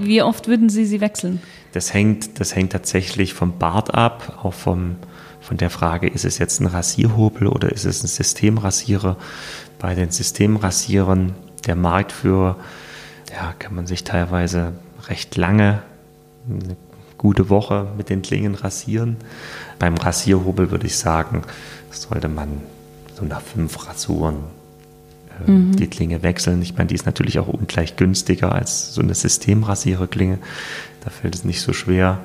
Wie oft würden Sie sie wechseln? Das hängt, das hängt tatsächlich vom Bart ab, auch vom, von der Frage, ist es jetzt ein Rasierhobel oder ist es ein Systemrasierer? Bei den Systemrasierern, der Marktführer, ja, kann man sich teilweise recht lange, eine gute Woche mit den Klingen rasieren. Beim Rasierhobel würde ich sagen, sollte man so nach fünf Rasuren äh, mhm. die Klinge wechseln. Ich meine, die ist natürlich auch ungleich günstiger als so eine Systemrasiererklinge. Da fällt es nicht so schwer,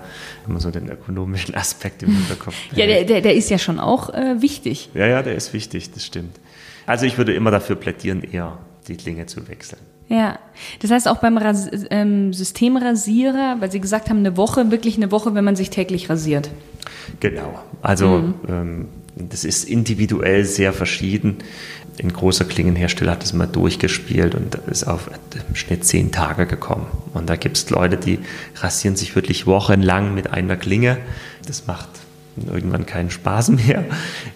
wenn man so den ökonomischen Aspekt im Hinterkopf hat. ja, der, der, der, ist ja schon auch äh, wichtig. Ja, ja, der ist wichtig, das stimmt. Also ich würde immer dafür plädieren, eher die Klinge zu wechseln. Ja, das heißt auch beim Ras ähm, Systemrasierer, weil Sie gesagt haben, eine Woche, wirklich eine Woche, wenn man sich täglich rasiert. Genau, also mhm. ähm, das ist individuell sehr verschieden. Ein großer Klingenhersteller hat das mal durchgespielt und ist auf im Schnitt zehn Tage gekommen. Und da gibt es Leute, die rasieren sich wirklich wochenlang mit einer Klinge. Das macht irgendwann keinen Spaß mehr,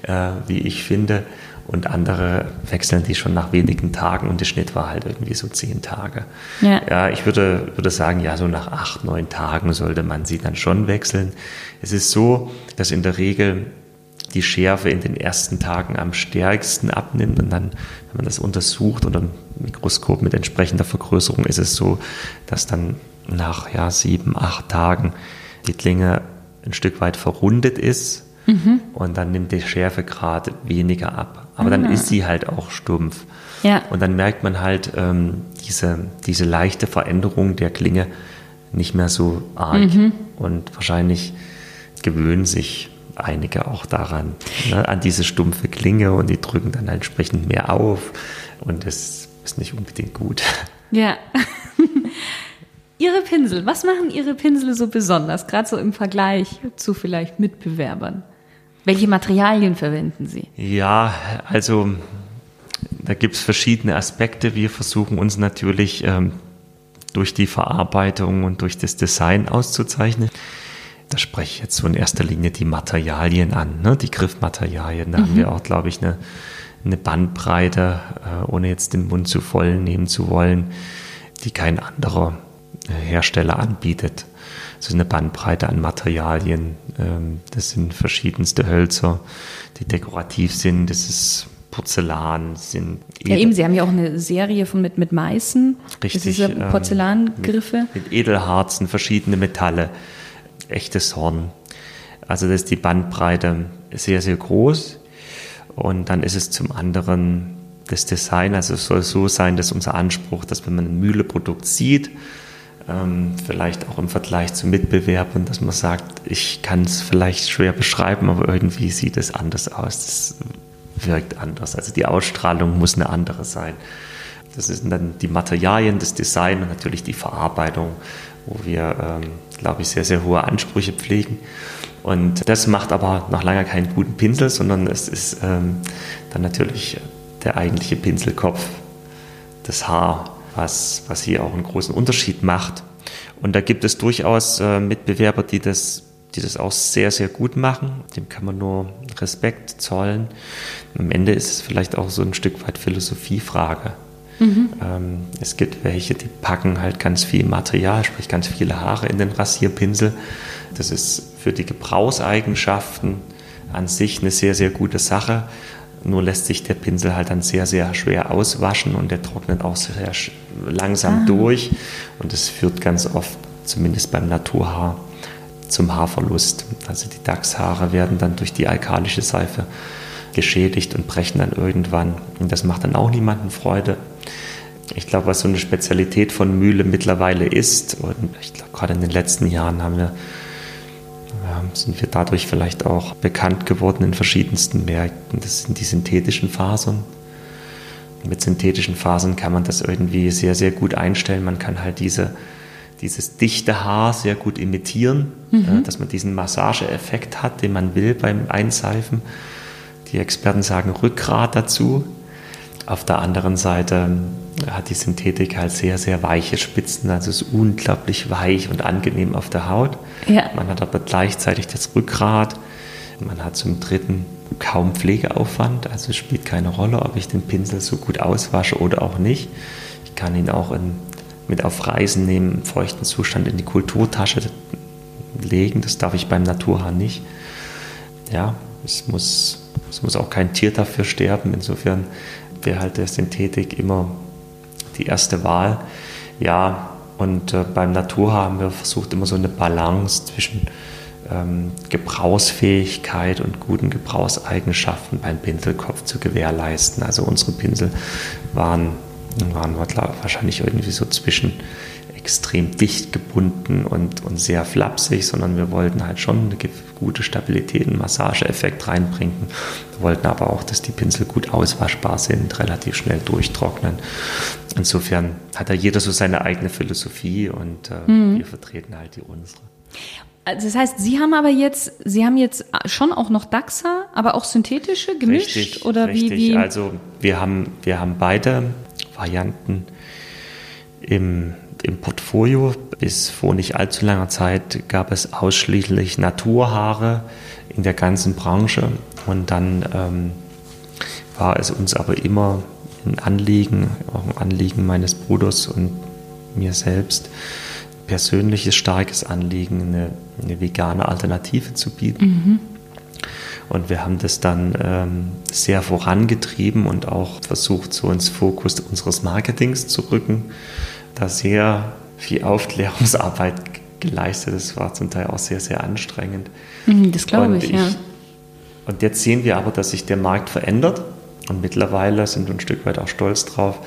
äh, wie ich finde und andere wechseln die schon nach wenigen Tagen und der Schnitt war halt irgendwie so zehn Tage. Ja, ja ich würde, würde sagen, ja, so nach acht, neun Tagen sollte man sie dann schon wechseln. Es ist so, dass in der Regel die Schärfe in den ersten Tagen am stärksten abnimmt und dann, wenn man das untersucht unter dem Mikroskop mit entsprechender Vergrößerung, ist es so, dass dann nach ja, sieben, acht Tagen die Klinge ein Stück weit verrundet ist mhm. und dann nimmt der Schärfegrad weniger ab. Aber mhm. dann ist sie halt auch stumpf. Ja. Und dann merkt man halt ähm, diese, diese leichte Veränderung der Klinge nicht mehr so arg. Mhm. Und wahrscheinlich gewöhnen sich einige auch daran, ne, an diese stumpfe Klinge und die drücken dann entsprechend mehr auf. Und das ist nicht unbedingt gut. Ja. Ihre Pinsel, was machen Ihre Pinsel so besonders, gerade so im Vergleich zu vielleicht Mitbewerbern? Welche Materialien verwenden Sie? Ja, also da gibt es verschiedene Aspekte. Wir versuchen uns natürlich ähm, durch die Verarbeitung und durch das Design auszuzeichnen. Da spreche ich jetzt so in erster Linie die Materialien an, ne? die Griffmaterialien. Da mhm. haben wir auch, glaube ich, eine, eine Bandbreite, äh, ohne jetzt den Mund zu voll nehmen zu wollen, die kein anderer äh, Hersteller anbietet. Das ist eine Bandbreite an Materialien. Ähm, das sind verschiedenste Hölzer, die dekorativ sind. Das ist Porzellan, sind Edel Ja, eben, Sie haben ja auch eine Serie von mit, mit Meißen. Richtig. Diese ähm, Porzellangriffe. Mit, mit Edelharzen, verschiedene Metalle, echtes Horn. Also das ist die Bandbreite sehr, sehr groß. Und dann ist es zum anderen das Design, also es soll so sein, dass unser Anspruch, dass wenn man ein Mühleprodukt sieht, ähm, vielleicht auch im Vergleich zu Mitbewerbern, dass man sagt, ich kann es vielleicht schwer beschreiben, aber irgendwie sieht es anders aus. Das wirkt anders. Also die Ausstrahlung muss eine andere sein. Das sind dann die Materialien, das Design und natürlich die Verarbeitung, wo wir, ähm, glaube ich, sehr, sehr hohe Ansprüche pflegen. Und das macht aber noch lange keinen guten Pinsel, sondern es ist ähm, dann natürlich der eigentliche Pinselkopf, das Haar, was, was hier auch einen großen Unterschied macht. Und da gibt es durchaus äh, Mitbewerber, die das, die das auch sehr, sehr gut machen. Dem kann man nur Respekt zollen. Am Ende ist es vielleicht auch so ein Stück weit Philosophiefrage. Mhm. Ähm, es gibt welche, die packen halt ganz viel Material, sprich ganz viele Haare in den Rasierpinsel. Das ist für die Gebrauchseigenschaften an sich eine sehr, sehr gute Sache. Nur lässt sich der Pinsel halt dann sehr, sehr schwer auswaschen und der trocknet auch sehr langsam ah. durch. Und das führt ganz oft, zumindest beim Naturhaar, zum Haarverlust. Also die Dachshaare werden dann durch die alkalische Seife geschädigt und brechen dann irgendwann. Und das macht dann auch niemanden Freude. Ich glaube, was so eine Spezialität von Mühle mittlerweile ist, und ich glaube, gerade in den letzten Jahren haben wir sind wir dadurch vielleicht auch bekannt geworden in verschiedensten Märkten. Das sind die synthetischen Fasern. mit synthetischen Fasern kann man das irgendwie sehr, sehr gut einstellen. Man kann halt diese, dieses dichte Haar sehr gut imitieren, mhm. Äh, dass man diesen Massageeffekt hat, den man will beim Einseifen. Die Experten sagen Rückgrat dazu. Auf der anderen Seite hat die Synthetik halt sehr, sehr weiche Spitzen, also ist unglaublich weich und angenehm auf der Haut. Ja. Man hat aber gleichzeitig das Rückgrat. Man hat zum Dritten kaum Pflegeaufwand, also es spielt keine Rolle, ob ich den Pinsel so gut auswasche oder auch nicht. Ich kann ihn auch in mit auf Reisen nehmen, im feuchten Zustand in die Kulturtasche legen. Das darf ich beim Naturhaar nicht. Ja, es muss, es muss auch kein Tier dafür sterben. Insofern wäre halt der Synthetik immer die erste Wahl. Ja, und äh, beim Naturhaar haben wir versucht, immer so eine Balance zwischen ähm, Gebrauchsfähigkeit und guten Gebrauchseigenschaften beim Pinselkopf zu gewährleisten. Also unsere Pinsel waren, waren wahrscheinlich irgendwie so zwischen extrem dicht gebunden und, und sehr flapsig, sondern wir wollten halt schon eine gute Stabilität, einen Massageeffekt reinbringen. Wir wollten aber auch, dass die Pinsel gut auswaschbar sind, relativ schnell durchtrocknen. Insofern hat da jeder so seine eigene Philosophie und äh, mhm. wir vertreten halt die unsere. Also das heißt, Sie haben aber jetzt, Sie haben jetzt schon auch noch DAXA, aber auch synthetische gemischt richtig, oder richtig. wie, wie? Also wir haben, wir haben beide Varianten im, im Portfolio. Bis vor nicht allzu langer Zeit gab es ausschließlich Naturhaare in der ganzen Branche und dann ähm, war es uns aber immer ein Anliegen, auch ein Anliegen meines Bruders und mir selbst, persönliches starkes Anliegen, eine, eine vegane Alternative zu bieten. Mhm. Und wir haben das dann ähm, sehr vorangetrieben und auch versucht, so ins Fokus unseres Marketings zu rücken. Da sehr viel Aufklärungsarbeit geleistet. Das war zum Teil auch sehr, sehr anstrengend. Mhm, das glaube ich, ich, ja. Und jetzt sehen wir aber, dass sich der Markt verändert. Und mittlerweile sind wir ein Stück weit auch stolz drauf,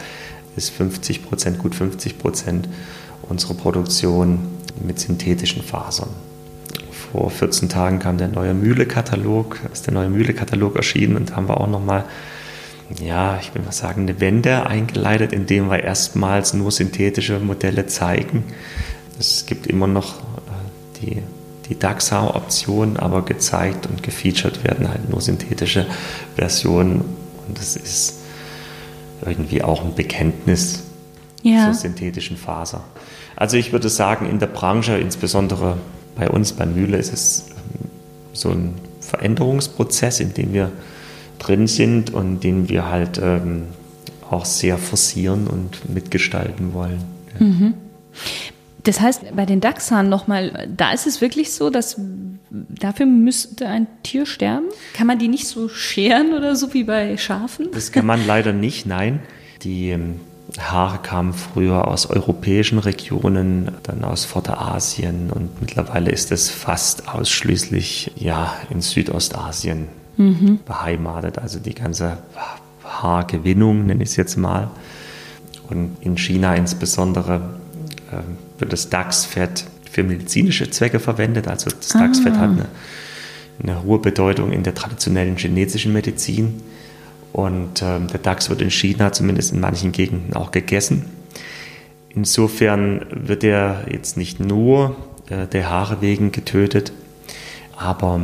ist 50 Prozent, gut 50 Prozent unsere Produktion mit synthetischen Fasern. Vor 14 Tagen kam der neue Mühle-Katalog, ist der neue Mühle-Katalog erschienen und da haben wir auch nochmal, ja, ich will mal sagen, eine Wende eingeleitet, indem wir erstmals nur synthetische Modelle zeigen. Es gibt immer noch äh, die, die DAXA-Option, aber gezeigt und gefeatured werden halt nur synthetische Versionen und das ist irgendwie auch ein Bekenntnis ja. zur synthetischen Faser. Also ich würde sagen, in der Branche, insbesondere bei uns, bei Mühle, ist es ähm, so ein Veränderungsprozess, in dem wir drin sind und den wir halt ähm, auch sehr forcieren und mitgestalten wollen. Ja. Mhm. Das heißt, bei den Dachshahn nochmal, da ist es wirklich so, dass dafür müsste ein Tier sterben? Kann man die nicht so scheren oder so wie bei Schafen? Das kann man leider nicht, nein. Die ähm, Haare kamen früher aus europäischen Regionen, dann aus Vorderasien und mittlerweile ist es fast ausschließlich ja, in Südostasien mhm. beheimatet. Also die ganze Haargewinnung, nenne ich es jetzt mal. Und in China insbesondere äh, wird das Dachsfett für medizinische Zwecke verwendet. Also das ah. Hat eine, eine hohe Bedeutung in der traditionellen chinesischen Medizin. Und ähm, der Dachs wird in China zumindest in manchen Gegenden auch gegessen. Insofern wird er jetzt nicht nur äh, der Haare wegen getötet, aber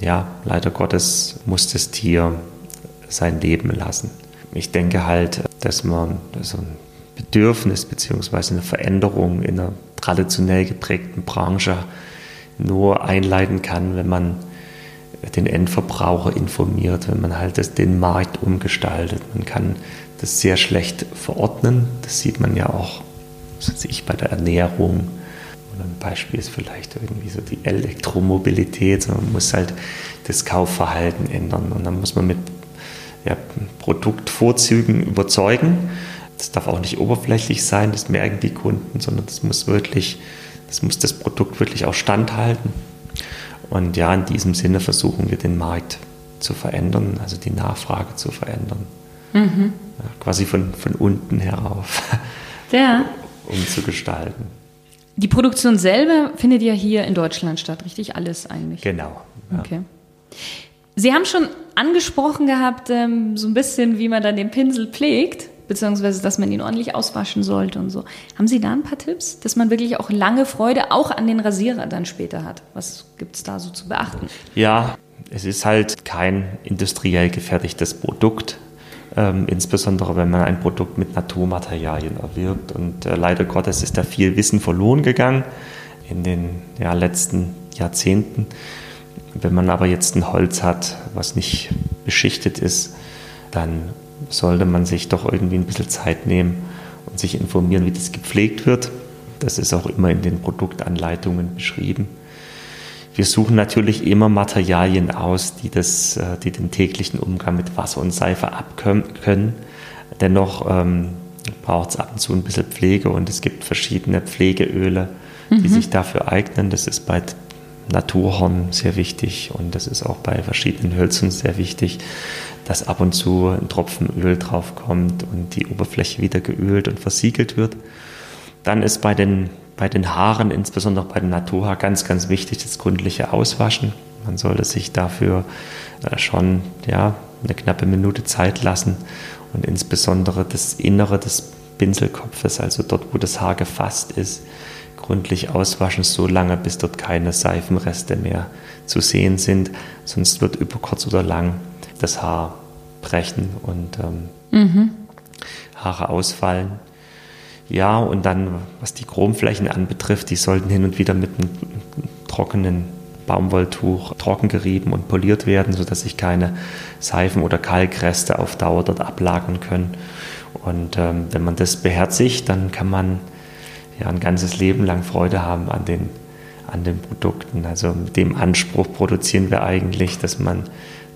ja, leider Gottes muss das Tier sein Leben lassen. Ich denke halt, dass man so ein Bedürfnis bzw. eine Veränderung in einer traditionell geprägten Branche nur einleiten kann, wenn man den Endverbraucher informiert, wenn man halt das, den Markt umgestaltet. Man kann das sehr schlecht verordnen. Das sieht man ja auch, was ich, bei der Ernährung. Ein Beispiel ist vielleicht irgendwie so die Elektromobilität. Man muss halt das Kaufverhalten ändern und dann muss man mit ja, Produktvorzügen überzeugen. Das darf auch nicht oberflächlich sein, das merken die Kunden, sondern das muss wirklich, das muss das Produkt wirklich auch standhalten. Und ja, in diesem Sinne versuchen wir den Markt zu verändern, also die Nachfrage zu verändern. Mhm. Ja, quasi von, von unten herauf, ja. um zu gestalten. Die Produktion selber findet ja hier in Deutschland statt, richtig? Alles eigentlich? Genau. Ja. Okay. Sie haben schon angesprochen gehabt, ähm, so ein bisschen, wie man dann den Pinsel pflegt beziehungsweise dass man ihn ordentlich auswaschen sollte und so. Haben Sie da ein paar Tipps, dass man wirklich auch lange Freude auch an den Rasierer dann später hat? Was gibt es da so zu beachten? Ja, es ist halt kein industriell gefertigtes Produkt. Ähm, insbesondere wenn man ein Produkt mit Naturmaterialien erwirbt. Und äh, leider Gottes ist da viel Wissen verloren gegangen in den ja, letzten Jahrzehnten. Wenn man aber jetzt ein Holz hat, was nicht beschichtet ist, dann sollte man sich doch irgendwie ein bisschen Zeit nehmen und sich informieren, wie das gepflegt wird. Das ist auch immer in den Produktanleitungen beschrieben. Wir suchen natürlich immer Materialien aus, die, das, äh, die den täglichen Umgang mit Wasser und Seife abkönnen. Dennoch ähm, braucht es ab und zu ein bisschen Pflege und es gibt verschiedene Pflegeöle, die mhm. sich dafür eignen. Das ist bei Naturhorn sehr wichtig und das ist auch bei verschiedenen Hölzern sehr wichtig, dass ab und zu ein Tropfen Öl draufkommt und die Oberfläche wieder geölt und versiegelt wird. Dann ist bei den, bei den Haaren, insbesondere bei den Naturhaar, ganz, ganz wichtig das gründliche Auswaschen. Man sollte sich dafür äh, schon ja, eine knappe Minute Zeit lassen und insbesondere das Innere des Pinselkopfes, also dort, wo das Haar gefasst ist, gründlich auswaschen, so lange, bis dort keine Seifenreste mehr zu sehen sind. Sonst wird über kurz oder lang das Haar brechen und ähm, mhm. Haare ausfallen. Ja, und dann, was die Chromflächen anbetrifft, die sollten hin und wieder mit einem trockenen Baumwolltuch trocken gerieben und poliert werden, sodass sich keine Seifen- oder Kalkreste auf Dauer dort ablagern können. Und ähm, wenn man das beherzigt, dann kann man ja ein ganzes Leben lang Freude haben an den, an den Produkten. Also mit dem Anspruch produzieren wir eigentlich, dass man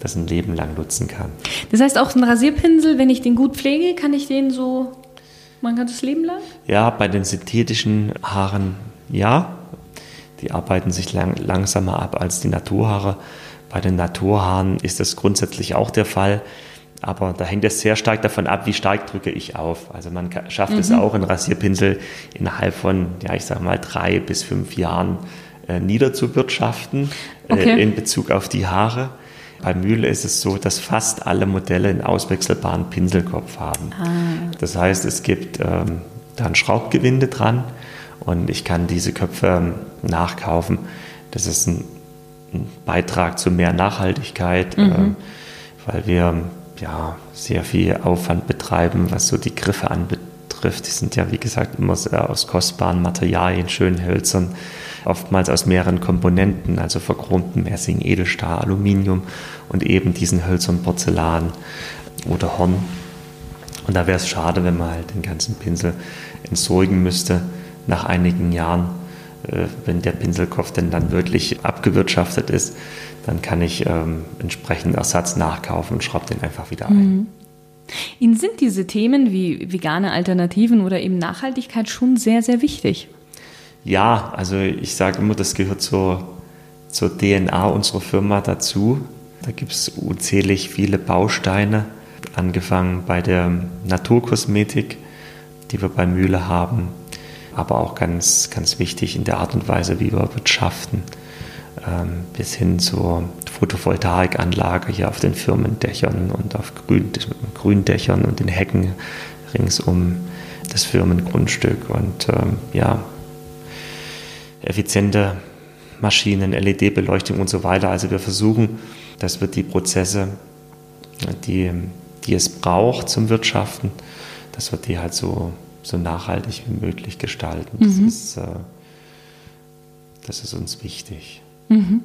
das ein Leben lang nutzen kann. Das heißt auch ein Rasierpinsel, wenn ich den gut pflege, kann ich den so mein ganzes Leben lang? Ja, bei den synthetischen Haaren ja. Die arbeiten sich lang, langsamer ab als die Naturhaare. Bei den Naturhaaren ist das grundsätzlich auch der Fall. Aber da hängt es sehr stark davon ab, wie stark drücke ich auf. Also man schafft mhm. es auch, einen Rasierpinsel innerhalb von, ja, ich sage mal, drei bis fünf Jahren äh, niederzuwirtschaften äh, okay. äh, in Bezug auf die Haare. Bei Mühle ist es so, dass fast alle Modelle einen auswechselbaren Pinselkopf haben. Ah. Das heißt, es gibt ähm, da ein Schraubgewinde dran und ich kann diese Köpfe ähm, nachkaufen. Das ist ein, ein, Beitrag zu mehr Nachhaltigkeit, mhm. ähm, weil wir ja, sehr viel Aufwand betreiben, was so die Griffe anbetrifft. Die sind ja, wie gesagt, immer aus kostbaren Materialien, schönen Hölzern, oftmals aus mehreren Komponenten, also verchromten Messing, Edelstahl, Aluminium und eben diesen Hölzern Porzellan oder Horn. Und da wäre es schade, wenn man halt den ganzen Pinsel entsorgen müsste nach einigen Jahren, äh, wenn der Pinselkopf denn dann wirklich abgewirtschaftet ist dann kann ich ähm, entsprechend Ersatz nachkaufen und schraube den einfach wieder ein. Mhm. Ihnen sind diese Themen wie vegane Alternativen oder eben Nachhaltigkeit schon sehr, sehr wichtig. Ja, also ich sage immer, das gehört zur, zur DNA unserer Firma dazu. Da gibt es unzählig viele Bausteine, angefangen bei der Naturkosmetik, die wir bei Mühle haben, aber auch ganz, ganz wichtig in der Art und Weise, wie wir wirtschaften ähm, bis hin zur Photovoltaikanlage hier auf den Firmendächern und auf Grün, Gründächern und den Hecken rings um das Firmengrundstück und ähm, ja, effiziente Maschinen, LED-Beleuchtung und so weiter. Also wir versuchen, dass wir die Prozesse, die, die es braucht zum Wirtschaften, dass wir die halt so, so nachhaltig wie möglich gestalten. Das, mhm. ist, äh, das ist uns wichtig. Mhm.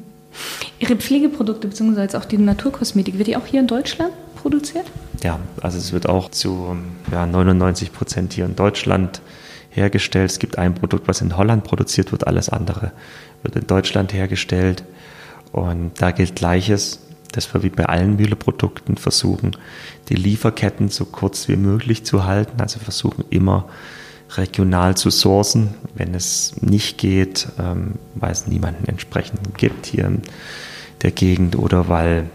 Ihre Pflegeprodukte bzw. auch die Naturkosmetik, wird die auch hier in Deutschland produziert? Ja, also es wird auch zu ja, 99 Prozent hier in Deutschland hergestellt. Es gibt ein Produkt, was in Holland produziert wird, alles andere wird in Deutschland hergestellt. Und da gilt Gleiches, dass wir wie bei allen Mühleprodukten versuchen, die Lieferketten so kurz wie möglich zu halten. Also versuchen immer regional zu sourcen, wenn es nicht geht, ähm, weil es niemanden entsprechend gibt hier in der Gegend oder weil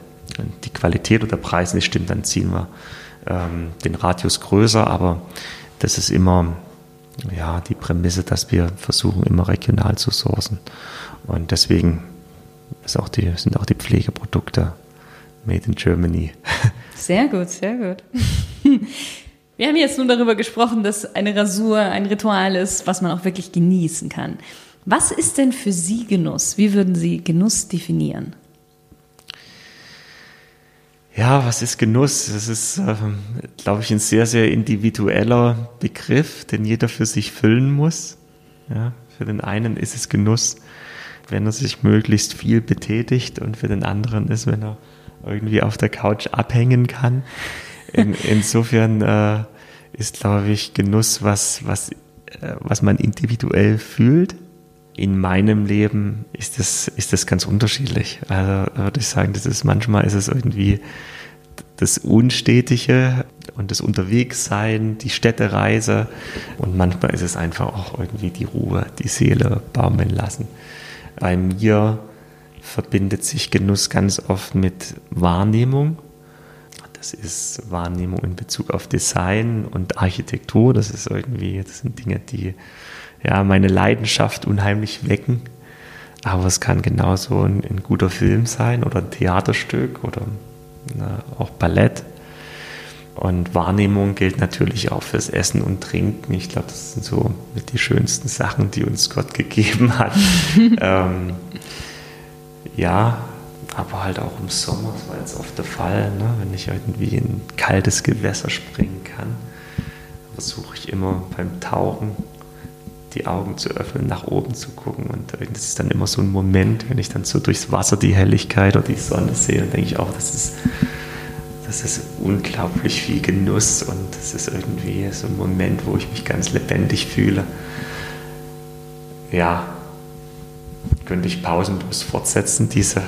die Qualität oder der Preis nicht stimmt, dann ziehen wir ähm, den Radius größer, aber das ist immer ja, die Prämisse, dass wir versuchen, immer regional zu sourcen. Und deswegen auch die, sind auch die Pflegeprodukte made in Germany. Sehr gut, sehr gut. Wir haben jetzt nun darüber gesprochen, dass eine Rasur ein Ritual ist, was man auch wirklich genießen kann. Was ist denn für Sie Genuss? Wie würden Sie Genuss definieren? Ja, was ist Genuss? Das ist, äh, glaube ich, ein sehr, sehr individueller Begriff, den jeder für sich füllen muss. Ja, für den einen ist es Genuss, wenn er sich möglichst viel betätigt und für den anderen ist, wenn er irgendwie auf der Couch abhängen kann. In, insofern äh, ist, glaube ich, Genuss, was, was, äh, was man individuell fühlt. In meinem Leben ist das, ist das ganz unterschiedlich. Also würde ich sagen, das ist manchmal ist es irgendwie das Unstetige und das Unterwegssein, die Städtereise. Und manchmal ist es einfach auch irgendwie die Ruhe, die Seele baumeln lassen. Bei mir verbindet sich Genuss ganz oft mit Wahrnehmung. Das ist Wahrnehmung in Bezug auf Design und Architektur. Das ist irgendwie, das sind Dinge, die ja meine Leidenschaft unheimlich wecken. Aber es kann genauso ein, ein guter Film sein oder ein Theaterstück oder na, auch Ballett. Und Wahrnehmung gilt natürlich auch fürs Essen und Trinken. Ich glaube, das sind so mit die schönsten Sachen, die uns Gott gegeben hat. ähm, ja, aber halt auch im Sommer, das war jetzt oft der Fall, ne? wenn ich irgendwie in kaltes Gewässer springen kann, versuche ich immer beim Tauchen die Augen zu öffnen, nach oben zu gucken. Und das ist dann immer so ein Moment, wenn ich dann so durchs Wasser die Helligkeit oder die Sonne sehe, dann denke ich auch, das ist, das ist unglaublich viel Genuss und das ist irgendwie so ein Moment, wo ich mich ganz lebendig fühle. Ja, könnte ich pausenlos fortsetzen, diese,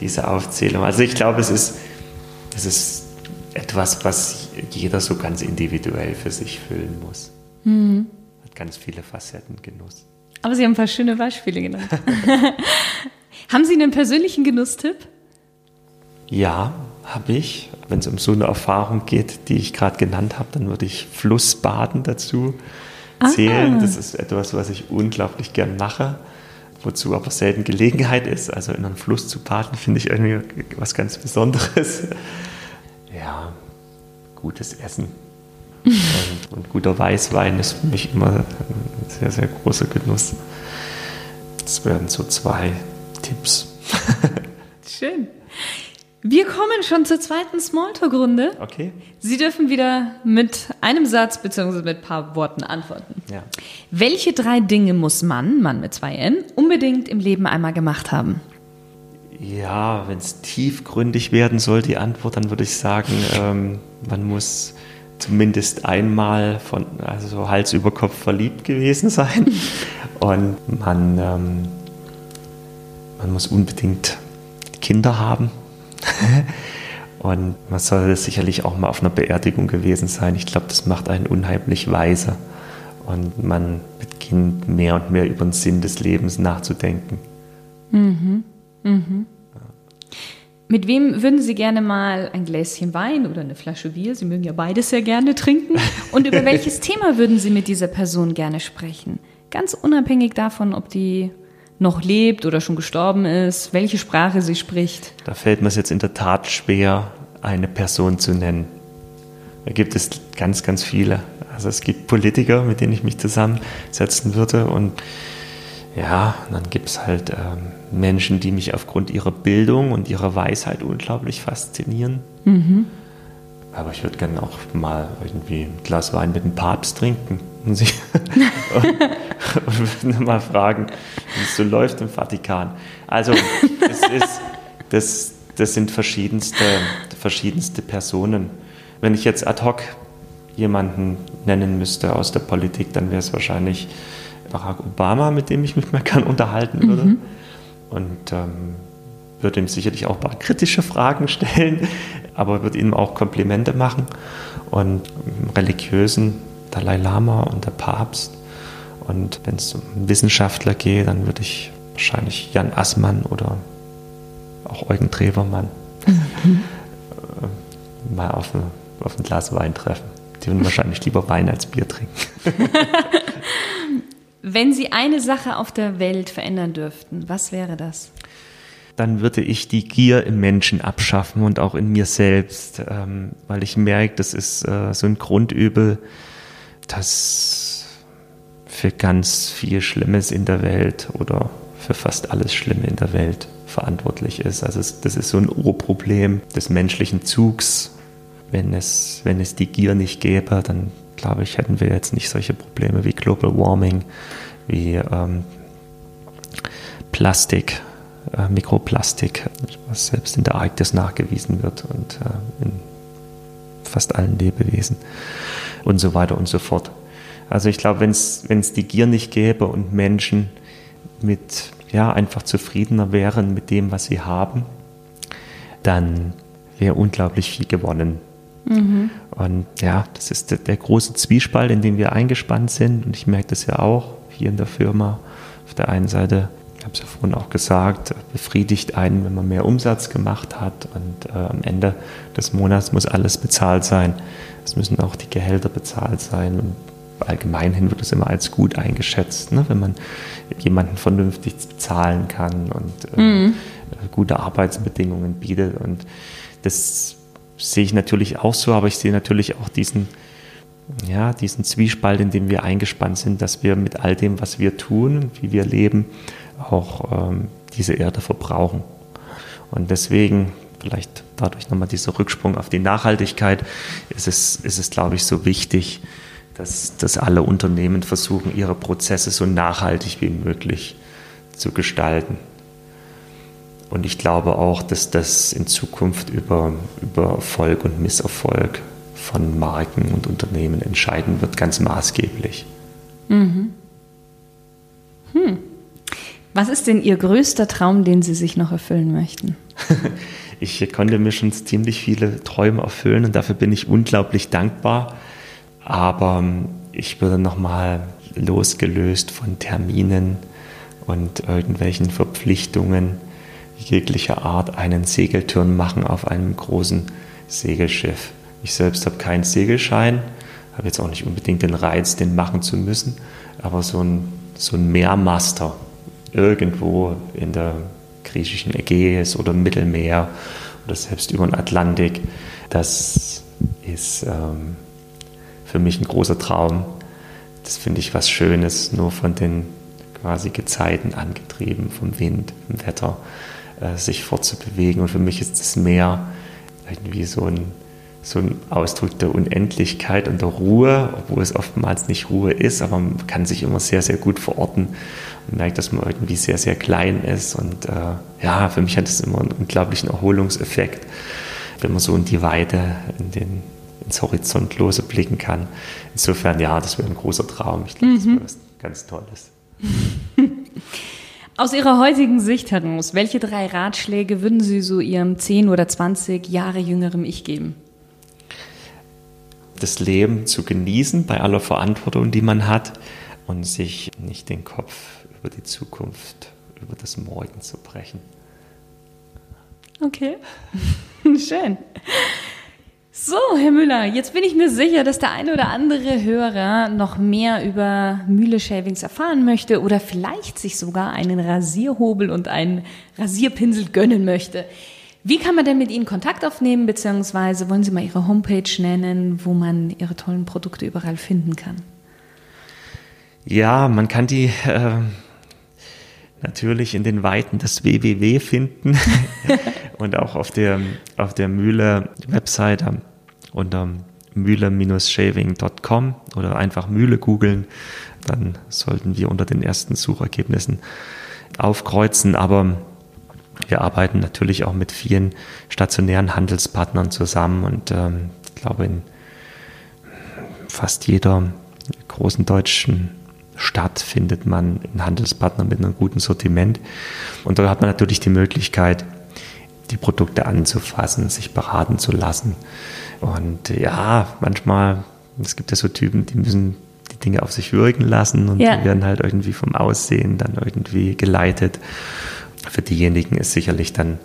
diese Aufzählung. Also ich glaube, es ist, es ist etwas, was jeder so ganz individuell für sich füllen muss. Mhm. Ganz viele Facetten, Genuss. Aber Sie haben ein paar schöne Beispiele genannt. haben Sie einen persönlichen Genusstipp? Ja, habe ich. Wenn es um so eine Erfahrung geht, die ich gerade genannt habe, dann würde ich Flussbaden dazu zählen. Ah. Das ist etwas, was ich unglaublich gern mache wozu aber selten Gelegenheit ist. Also in einem Fluss zu baden, finde ich irgendwie was ganz Besonderes. Ja, gutes Essen und, und, guter Weißwein ist für mich immer ein sehr, sehr großer Genuss. Das wären so zwei Tipps. Schön. Wir kommen schon zur zweiten Smalltalk-Runde. Okay. Sie dürfen wieder mit einem Satz bzw. mit ein paar Worten antworten. Ja. Welche drei Dinge muss man, Mann mit zwei N, unbedingt im Leben einmal gemacht haben? Ja, wenn es tiefgründig werden soll, die Antwort, dann würde ich sagen, ähm, man muss zumindest einmal von, also so Hals über Kopf verliebt gewesen sein. Und man, ähm, man muss unbedingt Kinder haben Und man soll sicherlich auch mal auf einer Beerdigung gewesen sein. Ich glaube, das macht einen unheimlich weise. Und man beginnt mehr und mehr über den Sinn des Lebens nachzudenken. Mhm. Mhm. Mit wem würden Sie gerne mal ein Gläschen Wein oder eine Flasche Bier? Sie mögen ja beides sehr gerne trinken. Und über welches Thema würden Sie mit dieser Person gerne sprechen? Ganz unabhängig davon, ob die noch lebt oder schon gestorben ist, welche Sprache sie spricht. Da fällt mir es jetzt in der Tat schwer, eine Person zu nennen. Da gibt es ganz, ganz viele. Also es gibt Politiker, mit denen ich mich zusammensetzen würde und ja, dann gibt es halt ähm, Menschen, die mich aufgrund ihrer Bildung und ihrer Weisheit unglaublich faszinieren. Mhm. Aber ich würde gerne auch mal irgendwie ein Glas Wein mit dem Papst trinken und, sich und, und mal fragen, wie es so läuft im Vatikan. Also, das, ist, das, das sind verschiedenste, verschiedenste Personen. Wenn ich jetzt ad hoc jemanden nennen müsste aus der Politik, dann wäre es wahrscheinlich Barack Obama, mit dem ich mich mal gern unterhalten würde. Mhm. Und ähm, würde ihm sicherlich auch ein paar kritische Fragen stellen, aber würde ihm auch Komplimente machen. Und religiösen Dalai Lama und der Papst. Und wenn es um Wissenschaftler geht, dann würde ich wahrscheinlich Jan Assmann oder auch Eugen Trevermann mhm. mal auf ein, auf ein Glas Wein treffen. Die würden wahrscheinlich lieber Wein als Bier trinken. Wenn Sie eine Sache auf der Welt verändern dürften, was wäre das? dann würde ich die Gier im Menschen abschaffen und auch in mir selbst, ähm, weil ich merke, das ist äh, so ein Grundübel, das für ganz viel Schlimmes in der Welt oder für fast alles Schlimme in der Welt verantwortlich ist. Also das ist so ein Urproblem des menschlichen Zugs. Wenn es, wenn es die Gier nicht gäbe, dann glaube ich, hätten wir jetzt nicht solche Probleme wie Global Warming, wie ähm, Plastik, äh, Mikroplastik, was selbst in der Arktis nachgewiesen wird und äh, in fast allen Lebewesen. und so weiter und so fort. Also ich glaube, wenn es die Gier nicht gäbe und Menschen mit ja einfach zufriedener wären mit dem, was sie haben, dann wäre unglaublich viel gewonnen. Mhm. Und ja, das ist der, der, große Zwiespalt, in den wir eingespannt sind. Und ich merke das ja auch hier in der Firma. Auf der einen Seite, ich habe es ja vorhin auch gesagt, befriedigt einen, wenn man mehr Umsatz gemacht hat. Und äh, am Ende des Monats muss alles bezahlt sein. Es müssen auch die Gehälter bezahlt sein. Und allgemein hin wird es immer als gut eingeschätzt, ne? wenn man jemanden vernünftig bezahlen kann und äh, mhm. gute Arbeitsbedingungen bietet. Und das sehe ich natürlich auch so, aber ich sehe natürlich auch diesen, ja, diesen Zwiespalt, in dem wir eingespannt sind, dass wir mit all dem, was wir tun, wie wir leben, auch ähm, diese Erde verbrauchen. Und deswegen, vielleicht dadurch nochmal dieser Rücksprung auf die Nachhaltigkeit, ist es, ist es glaube ich, so wichtig, dass, dass alle Unternehmen versuchen, ihre Prozesse so nachhaltig wie möglich zu gestalten. Und ich glaube auch, dass das in Zukunft über, über Erfolg und Misserfolg von Marken und Unternehmen entscheiden wird, ganz maßgeblich. Mhm. Hm. Was ist denn Ihr größter Traum, den Sie sich noch erfüllen möchten? ich konnte mir schon ziemlich viele Träume erfüllen und dafür bin ich unglaublich dankbar. Aber ähm, ich würde nochmal losgelöst von Terminen und irgendwelchen Verpflichtungen jeglicher Art einen Segeltörn machen auf einem großen Segelschiff. Ich selbst habe keinen Segelschein, habe jetzt auch nicht unbedingt den Reiz, den machen zu müssen, aber so ein, so ein Meermaster irgendwo in der griechischen Ägäis oder Mittelmeer oder selbst über den Atlantik, das ist ähm, für mich ein großer Traum. Das finde ich was Schönes, nur von den quasi Gezeiten angetrieben, vom Wind, vom Wetter, sich fortzubewegen. Und für mich ist das Meer irgendwie so ein, so ein Ausdruck der Unendlichkeit und der Ruhe, obwohl es oftmals nicht Ruhe ist, aber man kann sich immer sehr, sehr gut verorten und merkt, dass man irgendwie sehr, sehr klein ist. Und äh, ja, für mich hat es immer einen unglaublichen Erholungseffekt, wenn man so in die Weite, in den ins Horizontlose blicken kann. Insofern, ja, das wäre ein großer Traum. Ich glaube, mhm. das wäre was ganz Tolles. Aus Ihrer heutigen Sicht heraus, welche drei Ratschläge würden Sie so Ihrem 10 oder 20 Jahre jüngeren Ich geben? Das Leben zu genießen bei aller Verantwortung, die man hat und sich nicht den Kopf über die Zukunft, über das Morgen zu brechen. Okay, schön. So, Herr Müller, jetzt bin ich mir sicher, dass der eine oder andere Hörer noch mehr über Mühle Shavings erfahren möchte oder vielleicht sich sogar einen Rasierhobel und einen Rasierpinsel gönnen möchte. Wie kann man denn mit Ihnen Kontakt aufnehmen, beziehungsweise wollen Sie mal Ihre Homepage nennen, wo man Ihre tollen Produkte überall finden kann? Ja, man kann die äh, natürlich in den Weiten des www finden und auch auf der, auf der Mühle-Webseite unter mühle-shaving.com oder einfach Mühle googeln. Dann sollten wir unter den ersten Suchergebnissen aufkreuzen. Aber wir arbeiten natürlich auch mit vielen stationären Handelspartnern zusammen und ähm, ich glaube, in fast jeder großen deutschen Stadt findet man einen Handelspartner mit einem guten Sortiment. Und da hat man natürlich die Möglichkeit, die Produkte anzufassen, sich beraten zu lassen. Und ja, manchmal, es gibt ja so Typen, die müssen die Dinge auf sich wirken lassen und ja. die werden halt irgendwie vom Aussehen dann irgendwie geleitet. Für diejenigen ist sicherlich dann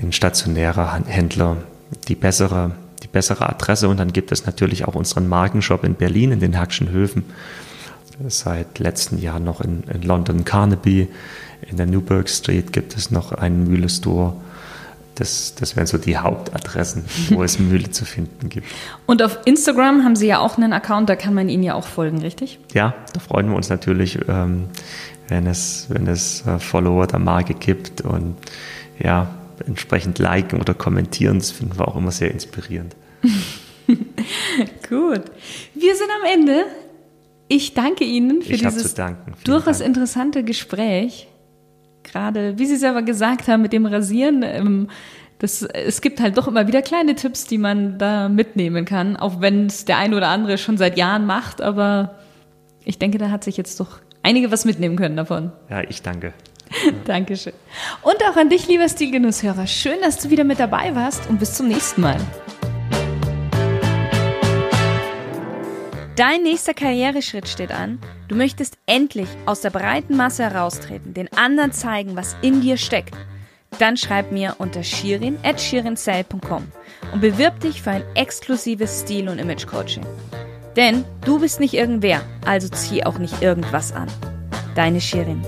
ein stationärer Händler die bessere, die bessere Adresse. Und dann gibt es natürlich auch unseren Markenshop in Berlin, in den Hackschen Höfen seit letztem Jahr noch in, in London Carnaby. In der Newburgh Street gibt es noch einen Mühle-Store. Das, das wären so die Hauptadressen, wo es Mühle zu finden gibt. Und auf Instagram haben Sie ja auch einen Account, da kann man Ihnen ja auch folgen, richtig? Ja, da freuen wir uns natürlich, ähm, wenn es, wenn es äh, Follower der Marke gibt und ja, entsprechend liken oder kommentieren. Das finden wir auch immer sehr inspirierend. Gut. Wir sind am Ende ich danke Ihnen für ich dieses durchaus Dank. interessante Gespräch. Gerade, wie Sie selber gesagt haben, mit dem Rasieren. Ähm, das, es gibt halt doch immer wieder kleine Tipps, die man da mitnehmen kann, auch wenn es der ein oder andere schon seit Jahren macht, aber ich denke, da hat sich jetzt doch einige was mitnehmen können davon. Ja, ich danke. Dankeschön. Und auch an dich, lieber Stilgenusshörer. Schön, dass du wieder mit dabei warst und bis zum nächsten Mal. Dein nächster Karriereschritt steht an. Du möchtest endlich aus der breiten Masse heraustreten, den anderen zeigen, was in dir steckt. Dann schreib mir unter shirin at shirinsale.com und bewirb dich für ein exklusives Stil- und Image-Coaching. Denn du bist nicht irgendwer, also zieh auch nicht irgendwas an. Deine Shirin.